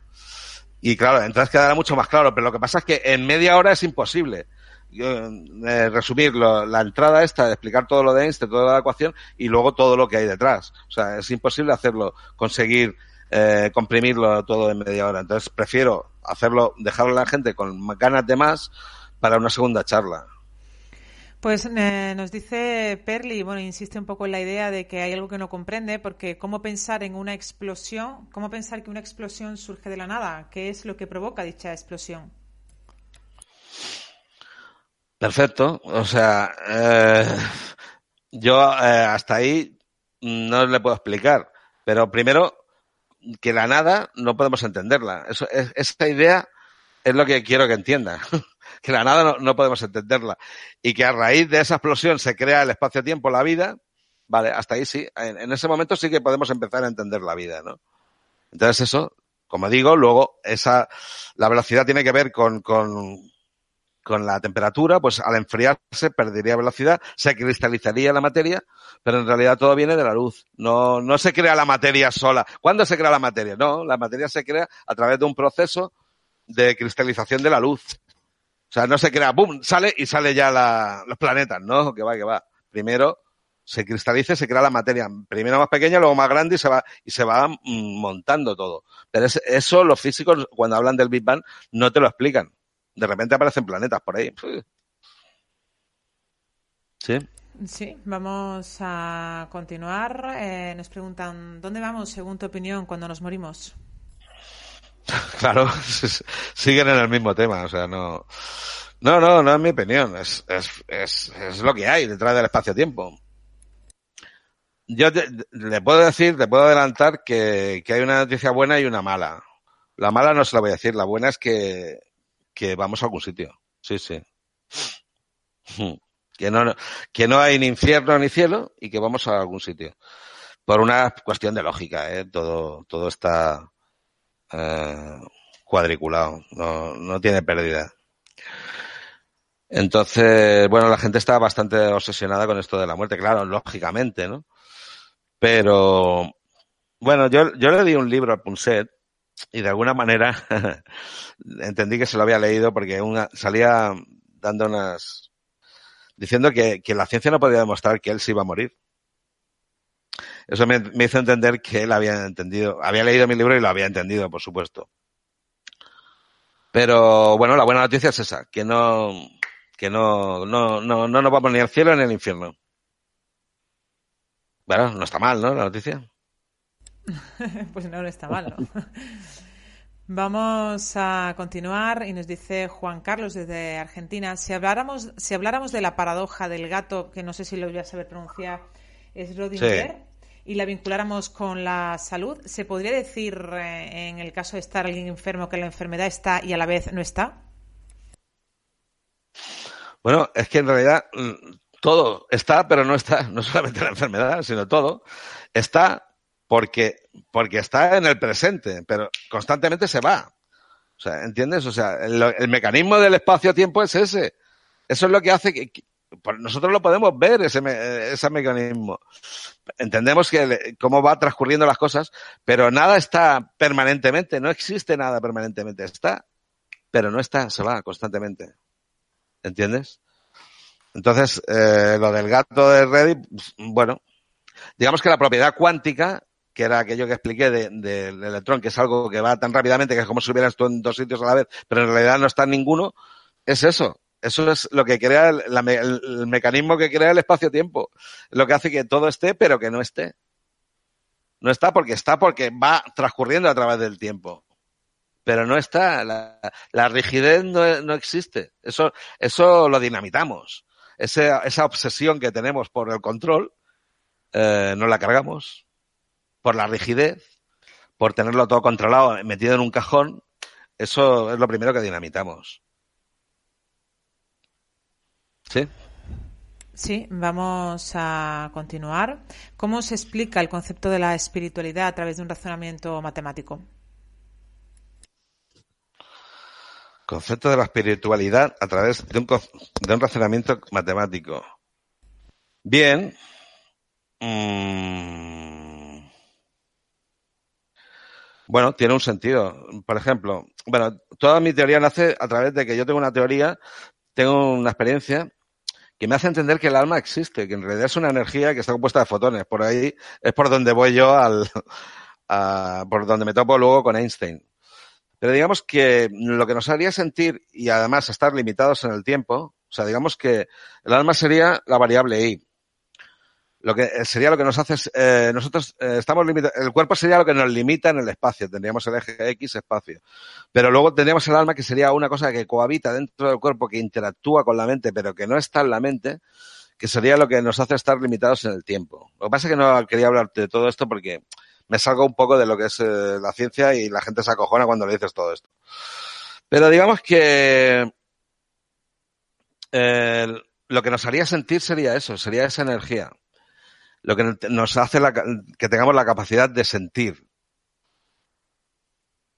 Y claro, entonces quedará mucho más claro, pero lo que pasa es que en media hora es imposible. Eh, resumir la entrada esta, explicar todo lo de Einstein, toda la ecuación y luego todo lo que hay detrás. O sea, es imposible hacerlo, conseguir eh, comprimirlo todo en media hora. Entonces prefiero hacerlo, dejarlo a la gente con ganas de más para una segunda charla. Pues eh, nos dice Perli, bueno, insiste un poco en la idea de que hay algo que no comprende, porque cómo pensar en una explosión, cómo pensar que una explosión surge de la nada, qué es lo que provoca dicha explosión. Perfecto, o sea, eh, yo eh, hasta ahí no le puedo explicar, pero primero que la nada no podemos entenderla. Eso, es, esta idea es lo que quiero que entienda. que la nada no, podemos entenderla. Y que a raíz de esa explosión se crea el espacio-tiempo, la vida. Vale, hasta ahí sí. En, ese momento sí que podemos empezar a entender la vida, ¿no? Entonces eso, como digo, luego esa, la velocidad tiene que ver con, con, con la temperatura, pues al enfriarse perdería velocidad, se cristalizaría la materia, pero en realidad todo viene de la luz. No, no se crea la materia sola. ¿Cuándo se crea la materia? No, la materia se crea a través de un proceso de cristalización de la luz. O sea, no se crea, ¡pum! sale y sale ya la, los planetas, ¿no? Que va, que va. Primero se cristaliza y se crea la materia. Primero más pequeña, luego más grande y se va, y se va mm, montando todo. Pero eso los físicos, cuando hablan del Big Bang, no te lo explican. De repente aparecen planetas por ahí. Sí. Sí, vamos a continuar. Eh, nos preguntan, ¿dónde vamos, según tu opinión, cuando nos morimos? Claro, siguen en el mismo tema, o sea, no. No, no, no es mi opinión, es, es, es, es lo que hay detrás del espacio-tiempo. Yo le puedo decir, te puedo adelantar que, que hay una noticia buena y una mala. La mala no se la voy a decir, la buena es que, que vamos a algún sitio. Sí, sí. Que no, que no hay ni infierno ni cielo y que vamos a algún sitio. Por una cuestión de lógica, ¿eh? Todo, todo está eh, cuadriculado. No, no tiene pérdida. Entonces, bueno, la gente está bastante obsesionada con esto de la muerte, claro, lógicamente, ¿no? Pero, bueno, yo, yo le di un libro a Punset y de alguna manera entendí que se lo había leído porque una, salía dando unas diciendo que, que, la ciencia no podía demostrar que él se iba a morir. Eso me, me, hizo entender que él había entendido, había leído mi libro y lo había entendido, por supuesto. Pero bueno, la buena noticia es esa, que no, que no, no, no, no nos vamos ni al cielo ni al infierno. Bueno, no está mal, ¿no? La noticia. pues no, no está mal, ¿no? Vamos a continuar y nos dice Juan Carlos desde Argentina. Si habláramos, si habláramos de la paradoja del gato, que no sé si lo voy a saber pronunciar, es Rodinger, y la vinculáramos con la salud, ¿se podría decir eh, en el caso de estar alguien enfermo que la enfermedad está y a la vez no está? Bueno, es que en realidad mm, todo está, pero no está, no solamente la enfermedad, sino todo. Está porque, porque está en el presente, pero constantemente se va. O sea, ¿entiendes? O sea, el, mecanismo del espacio-tiempo es ese. Eso es lo que hace que, nosotros lo podemos ver, ese, ese mecanismo. Entendemos que cómo va transcurriendo las cosas, pero nada está permanentemente, no existe nada permanentemente. Está, pero no está, se va constantemente. ¿Entiendes? Entonces, eh, lo del gato de Reddit, bueno, digamos que la propiedad cuántica que era aquello que expliqué del de, electrón, que es algo que va tan rápidamente que es como si hubieras tú en dos sitios a la vez, pero en realidad no está en ninguno, es eso. Eso es lo que crea el, mecanismo que crea el espacio-tiempo. Lo que hace que todo esté, pero que no esté. No está porque está porque va transcurriendo a través del tiempo. Pero no está. La, rigidez no, no, existe. Eso, eso lo dinamitamos. Ese, esa obsesión que tenemos por el control, eh, no la cargamos por la rigidez, por tenerlo todo controlado, metido en un cajón, eso es lo primero que dinamitamos. ¿Sí? Sí, vamos a continuar. ¿Cómo se explica el concepto de la espiritualidad a través de un razonamiento matemático? Concepto de la espiritualidad a través de un, de un razonamiento matemático. Bien. Mm. Bueno, tiene un sentido. Por ejemplo, bueno, toda mi teoría nace a través de que yo tengo una teoría, tengo una experiencia que me hace entender que el alma existe, que en realidad es una energía que está compuesta de fotones. Por ahí es por donde voy yo al, a, por donde me topo luego con Einstein. Pero digamos que lo que nos haría sentir y además estar limitados en el tiempo, o sea, digamos que el alma sería la variable I lo que eh, sería lo que nos hace, eh, nosotros eh, estamos limitados, el cuerpo sería lo que nos limita en el espacio, tendríamos el eje X espacio. Pero luego tendríamos el alma que sería una cosa que cohabita dentro del cuerpo, que interactúa con la mente, pero que no está en la mente, que sería lo que nos hace estar limitados en el tiempo. Lo que pasa es que no quería hablar de todo esto porque me salgo un poco de lo que es la ciencia y la gente se acojona cuando le dices todo esto. Pero digamos que lo que nos haría sentir sería eso, sería esa energía lo que nos hace que tengamos la capacidad de sentir.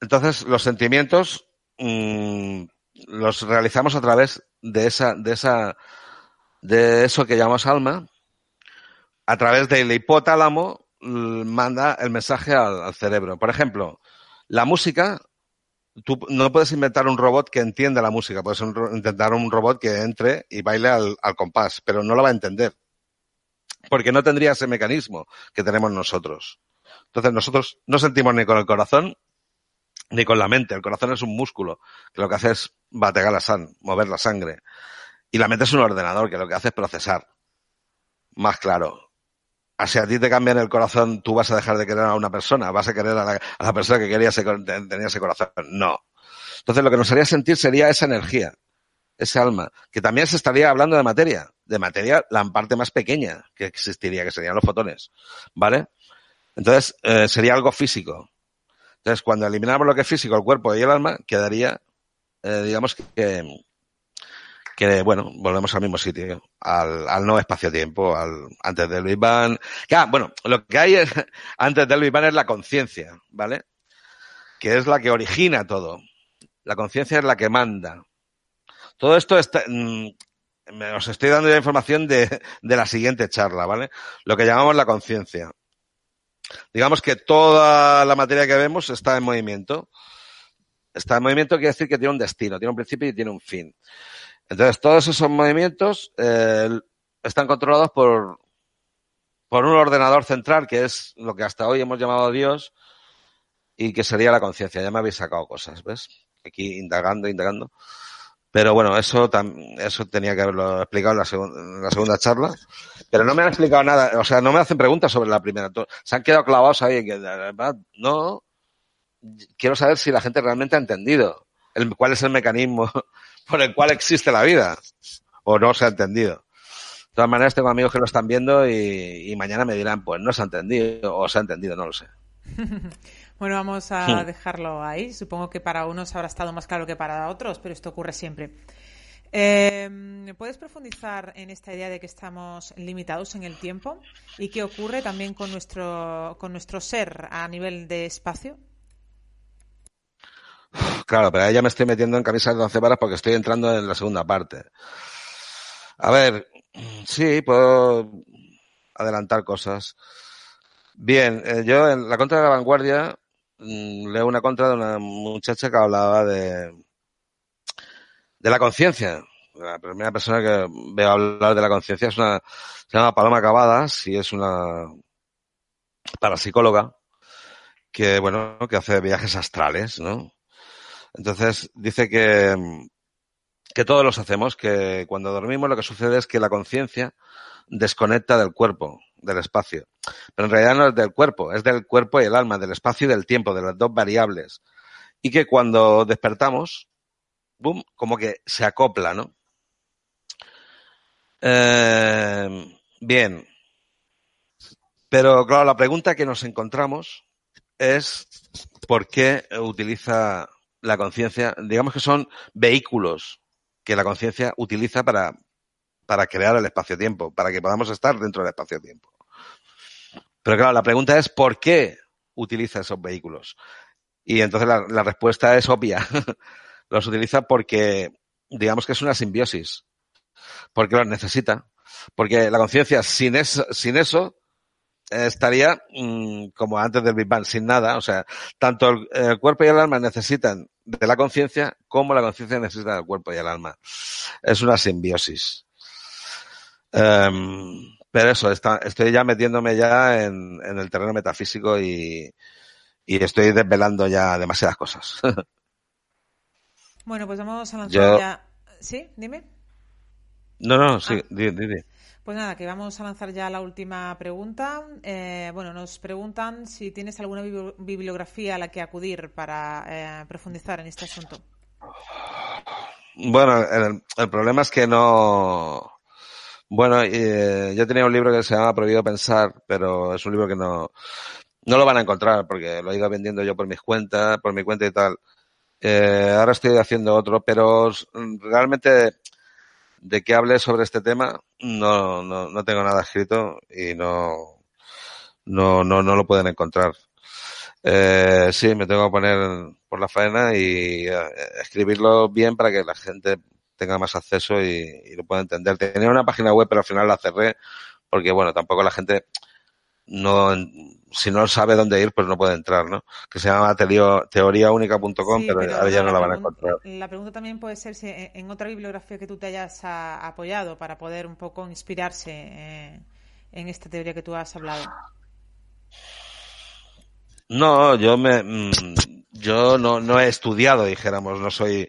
Entonces, los sentimientos mmm, los realizamos a través de esa, de esa, de eso que llamamos alma, a través del hipotálamo manda el mensaje al, cerebro. Por ejemplo, la música, tú no puedes inventar un robot que entienda la música, puedes intentar un robot que entre y baile al, al compás, pero no lo va a entender porque no tendría ese mecanismo que tenemos nosotros. Entonces nosotros no sentimos ni con el corazón ni con la mente. El corazón es un músculo que lo que hace es bategar la sangre, mover la sangre. Y la mente es un ordenador que lo que hace es procesar. Más claro. Si a ti te cambian el corazón, tú vas a dejar de querer a una persona, vas a querer a la, a la persona que quería ese, tenía ese corazón. No. Entonces lo que nos haría sentir sería esa energía ese alma, que también se estaría hablando de materia, de materia la parte más pequeña que existiría, que serían los fotones, ¿vale? Entonces, eh, sería algo físico. Entonces, cuando eliminamos lo que es físico, el cuerpo y el alma, quedaría, eh, digamos que, que, bueno, volvemos al mismo sitio, al, al no espacio-tiempo, al, antes del Big Bang. Ah, bueno, lo que hay es, antes del Big Bang es la conciencia, ¿vale? Que es la que origina todo. La conciencia es la que manda. Todo esto está, mmm, os estoy dando ya información de, de la siguiente charla, ¿vale? Lo que llamamos la conciencia. Digamos que toda la materia que vemos está en movimiento. Está en movimiento quiere decir que tiene un destino, tiene un principio y tiene un fin. Entonces, todos esos movimientos eh, están controlados por, por un ordenador central, que es lo que hasta hoy hemos llamado Dios, y que sería la conciencia. Ya me habéis sacado cosas, ¿ves? Aquí indagando, indagando. Pero bueno, eso, eso tenía que haberlo explicado en la, en la, segunda charla. Pero no me han explicado nada, o sea, no me hacen preguntas sobre la primera. Se han quedado clavados ahí. Que, no, quiero saber si la gente realmente ha entendido el, cuál es el mecanismo por el cual existe la vida. O no se ha entendido. De todas maneras, tengo amigos que lo están viendo y, y mañana me dirán, pues no se ha entendido o se ha entendido, no lo sé. Bueno, vamos a dejarlo ahí. Supongo que para unos habrá estado más claro que para otros, pero esto ocurre siempre. Eh, ¿Puedes profundizar en esta idea de que estamos limitados en el tiempo y qué ocurre también con nuestro, con nuestro ser a nivel de espacio? Claro, pero ahí ya me estoy metiendo en camisas de once varas porque estoy entrando en la segunda parte. A ver, sí, puedo adelantar cosas. Bien, eh, yo en la contra de la vanguardia leo una contra de una muchacha que hablaba de, de la conciencia. La primera persona que veo hablar de la conciencia es una, se llama Paloma Cavadas y es una parapsicóloga que, bueno, que hace viajes astrales, ¿no? Entonces dice que, que todos los hacemos, que cuando dormimos lo que sucede es que la conciencia desconecta del cuerpo, del espacio. Pero en realidad no es del cuerpo, es del cuerpo y el alma, del espacio y del tiempo, de las dos variables. Y que cuando despertamos, boom, como que se acopla, ¿no? Eh, bien. Pero claro, la pregunta que nos encontramos es por qué utiliza la conciencia, digamos que son vehículos que la conciencia utiliza para, para crear el espacio-tiempo, para que podamos estar dentro del espacio-tiempo. Pero claro, la pregunta es ¿por qué utiliza esos vehículos? Y entonces la, respuesta es obvia. los utiliza porque, digamos que es una simbiosis, porque los necesita, porque la conciencia sin eso, sin eso estaría mm, como antes del Big Bang, sin nada. O sea, tanto el, cuerpo y el alma necesitan de la conciencia como la conciencia necesita del cuerpo y el alma. Es una simbiosis. Em, pero eso, está, estoy ya metiéndome ya en, en el terreno metafísico y, y estoy desvelando ya demasiadas cosas. bueno, pues vamos a lanzar ya. ¿Sí? Dime. No, no, sí, ah. dime. Pues nada, que vamos a lanzar ya la última pregunta. Eh, bueno, nos preguntan si tienes alguna bibliografía a la que acudir para eh, profundizar en este asunto. Bueno, el, problema es que no. Bueno, eh, yo tenía un libro que se llama Prohibido Pensar, pero es un libro que no, no lo van a encontrar porque lo he ido vendiendo yo por mis cuentas, por mi cuenta y tal. ahora estoy haciendo otro, pero realmente de que hable sobre este tema, no, no, no tengo nada escrito y no, no, no, no lo pueden encontrar. Eh, sí, me tengo que poner por la faena y eh, escribirlo bien para que la gente tenga más acceso y, lo pueda entender. Tenía una página web, pero al final la cerré porque, bueno, tampoco la gente no, si no sabe dónde ir, pues no puede entrar, ¿no? Que se llama teoriaúnica.com, pero, ahora ya no la van a encontrar. La pregunta también puede ser si en otra bibliografía que tú te hayas apoyado para poder un poco inspirarse eh, en esta teoría que tú has hablado. No, yo me, mm, yo no, no he estudiado, dijéramos, no soy,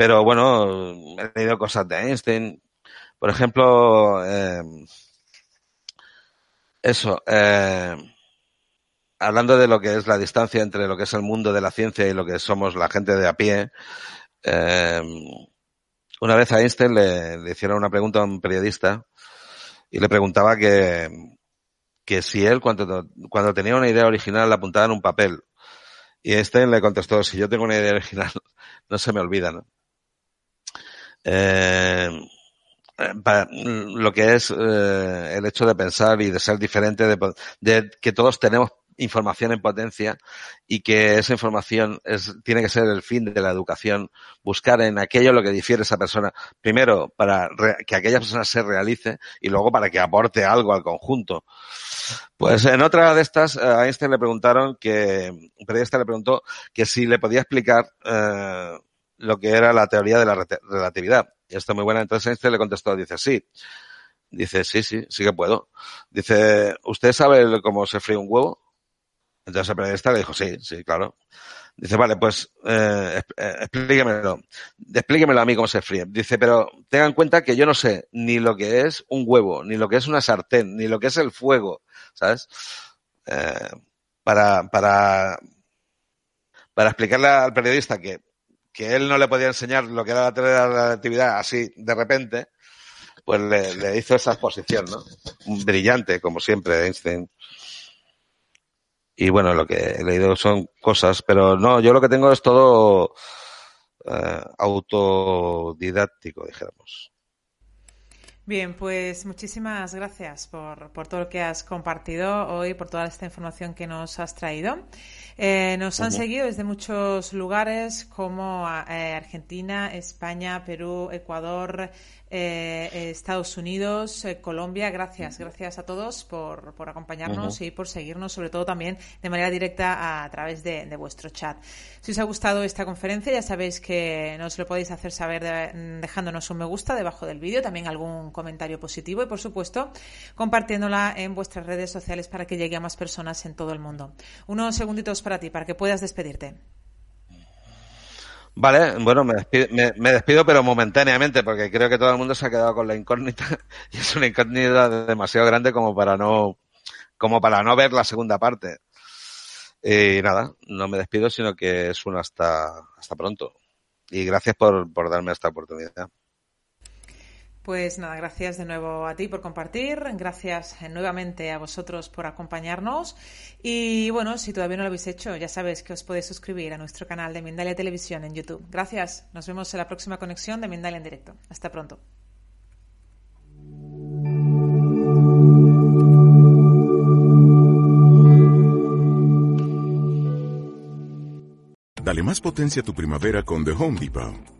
pero bueno, he leído cosas de Einstein. Por ejemplo, eh, eso, eh, hablando de lo que es la distancia entre lo que es el mundo de la ciencia y lo que somos la gente de a pie, eh, una vez a Einstein le, hicieron una pregunta a un periodista y le preguntaba que, que si él cuando, cuando tenía una idea original la apuntaba en un papel. Y Einstein le contestó, si yo tengo una idea original, no se me olvida, ¿no? Eh, para lo que es eh, el hecho de pensar y de ser diferente, de, que todos tenemos información en potencia y que esa información es, tiene que ser el fin de la educación, buscar en aquello lo que difiere esa persona, primero para que aquella persona se realice y luego para que aporte algo al conjunto. Pues en otra de estas, eh, a Einstein le preguntaron que, un periodista le preguntó que si le podía explicar eh, lo que era la teoría de la relatividad. Y esto es muy buena. Entonces Einstein le contestó, dice, sí. Dice, sí, sí, sí que puedo. Dice, ¿usted sabe cómo se fríe un huevo? Entonces el periodista le dijo, sí, sí, claro. Dice, vale, pues eh, eh, explíquemelo. Explíquemelo a mí cómo se fríe. Dice, pero tenga en cuenta que yo no sé ni lo que es un huevo, ni lo que es una sartén, ni lo que es el fuego, ¿sabes? Eh, para, para, para explicarle al periodista que, que él no le podía enseñar lo que era la teoría de la relatividad así de repente, pues le, le hizo esa exposición, ¿no? Brillante, como siempre, Einstein y bueno, lo que he leído son cosas, pero no, yo lo que tengo es todo eh, autodidáctico, dijéramos. Bien, pues muchísimas gracias por, por, todo lo que has compartido hoy, por toda esta información que nos has traído. Eh, nos han seguido desde muchos lugares como eh, Argentina, España, Perú, Ecuador, eh, Estados Unidos, Colombia. Gracias, gracias a todos por, por acompañarnos y por seguirnos, sobre todo también de manera directa a, través de, vuestro chat. Si os ha gustado esta conferencia, ya sabéis que nos lo podéis hacer saber dejándonos un me gusta debajo del vídeo, también algún comentario positivo y, por supuesto, compartiéndola en vuestras redes sociales para que llegue a más personas en todo el mundo. Unos segunditos para ti, para que puedas despedirte. Vale, bueno, me despido, me, despido, pero momentáneamente, porque creo que todo el mundo se ha quedado con la incógnita y es una incógnita demasiado grande como para no, como para no ver la segunda parte. Y nada, no me despido, sino que es un hasta, hasta pronto. Y gracias por, por darme esta oportunidad. Pues nada, gracias de nuevo a ti por compartir, gracias nuevamente a vosotros por acompañarnos y bueno, si todavía no lo habéis hecho, ya sabéis que os podéis suscribir a nuestro canal de Mindalia Televisión en YouTube. Gracias, nos vemos en la próxima conexión de Mindalia en directo. Hasta pronto. Dale más potencia a tu primavera con The Home Depot.